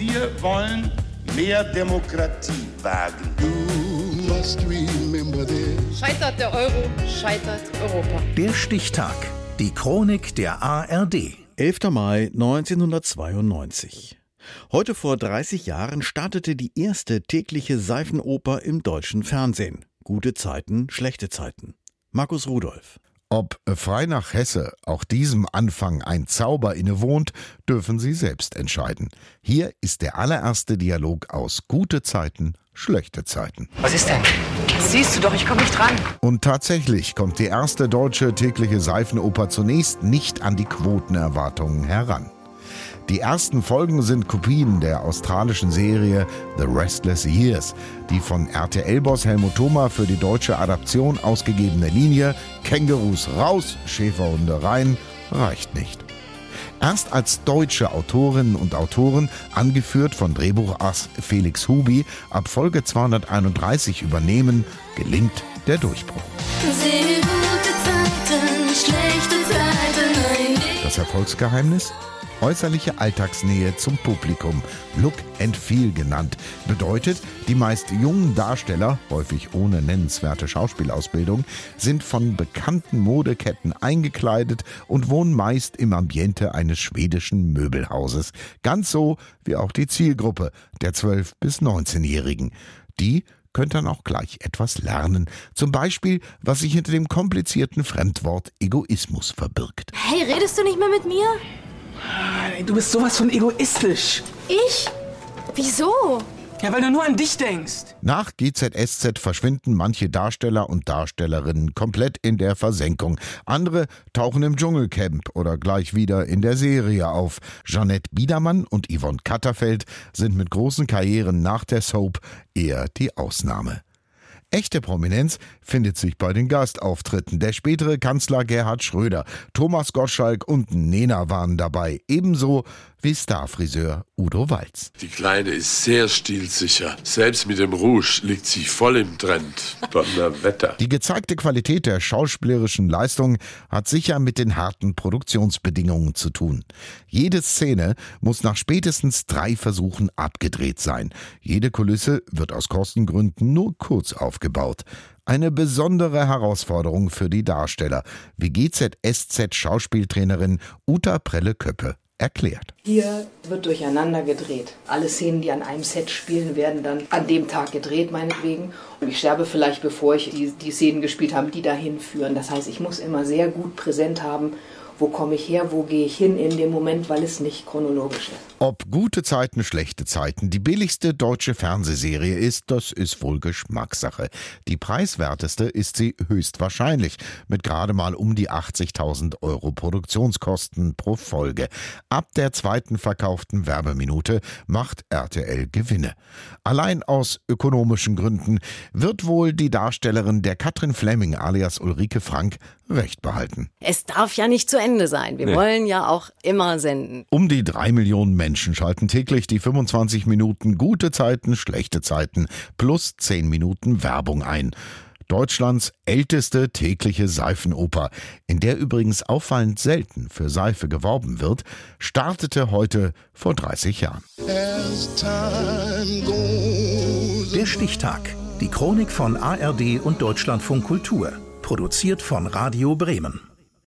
Wir wollen mehr Demokratie wagen. Scheitert der Euro, scheitert Europa. Der Stichtag. Die Chronik der ARD. 11. Mai 1992. Heute vor 30 Jahren startete die erste tägliche Seifenoper im deutschen Fernsehen. Gute Zeiten, schlechte Zeiten. Markus Rudolph. Ob frei nach Hesse auch diesem Anfang ein Zauber innewohnt, dürfen Sie selbst entscheiden. Hier ist der allererste Dialog aus Gute Zeiten, schlechte Zeiten. Was ist denn? Siehst du doch, ich komme nicht ran. Und tatsächlich kommt die erste deutsche tägliche Seifenoper zunächst nicht an die Quotenerwartungen heran. Die ersten Folgen sind Kopien der australischen Serie The Restless Years, die von RTL-Boss Helmut Thoma für die deutsche Adaption ausgegebene Linie Kängurus raus, Schäferhunde rein reicht nicht. Erst als deutsche Autorinnen und Autoren, angeführt von Drehbuchass Felix Hubi, ab Folge 231 übernehmen, gelingt der Durchbruch. Das Erfolgsgeheimnis? Äußerliche Alltagsnähe zum Publikum, Look and Feel genannt, bedeutet, die meist jungen Darsteller, häufig ohne nennenswerte Schauspielausbildung, sind von bekannten Modeketten eingekleidet und wohnen meist im Ambiente eines schwedischen Möbelhauses. Ganz so wie auch die Zielgruppe der 12- bis 19-Jährigen. Die könnt dann auch gleich etwas lernen. Zum Beispiel, was sich hinter dem komplizierten Fremdwort Egoismus verbirgt. Hey, redest du nicht mehr mit mir? Du bist sowas von egoistisch. Ich? Wieso? Ja, weil du nur an dich denkst. Nach GZSZ verschwinden manche Darsteller und Darstellerinnen komplett in der Versenkung. Andere tauchen im Dschungelcamp oder gleich wieder in der Serie auf. Jeanette Biedermann und Yvonne Katterfeld sind mit großen Karrieren nach der Soap eher die Ausnahme. Echte Prominenz findet sich bei den Gastauftritten. Der spätere Kanzler Gerhard Schröder, Thomas Gottschalk und Nena waren dabei. Ebenso wie Starfriseur Udo Walz. Die Kleine ist sehr stilsicher. Selbst mit dem Rouge liegt sie voll im Trend. Donnerwetter. Die gezeigte Qualität der schauspielerischen Leistung hat sicher mit den harten Produktionsbedingungen zu tun. Jede Szene muss nach spätestens drei Versuchen abgedreht sein. Jede Kulisse wird aus Kostengründen nur kurz aufgebaut. Eine besondere Herausforderung für die Darsteller, wie GZSZ-Schauspieltrainerin Uta Prelle-Köppe erklärt. Hier wird durcheinander gedreht. Alle Szenen, die an einem Set spielen, werden dann an dem Tag gedreht, meinetwegen. Und ich sterbe vielleicht, bevor ich die, die Szenen gespielt habe, die dahin führen. Das heißt, ich muss immer sehr gut präsent haben, wo komme ich her, wo gehe ich hin in dem Moment, weil es nicht chronologisch ist. Ob gute Zeiten, schlechte Zeiten die billigste deutsche Fernsehserie ist, das ist wohl Geschmackssache. Die preiswerteste ist sie höchstwahrscheinlich, mit gerade mal um die 80.000 Euro Produktionskosten pro Folge. Ab der zweiten verkauften Werbeminute macht RTL Gewinne. Allein aus ökonomischen Gründen wird wohl die Darstellerin der Katrin Fleming alias Ulrike Frank Recht behalten. Es darf ja nicht zu Ende sein. Wir nee. wollen ja auch immer senden. Um die drei Millionen Menschen schalten täglich die 25 Minuten gute Zeiten, schlechte Zeiten plus 10 Minuten Werbung ein. Deutschlands älteste tägliche Seifenoper, in der übrigens auffallend selten für Seife geworben wird, startete heute vor 30 Jahren. Der Stichtag. Die Chronik von ARD und Deutschlandfunk Kultur. Produziert von Radio Bremen.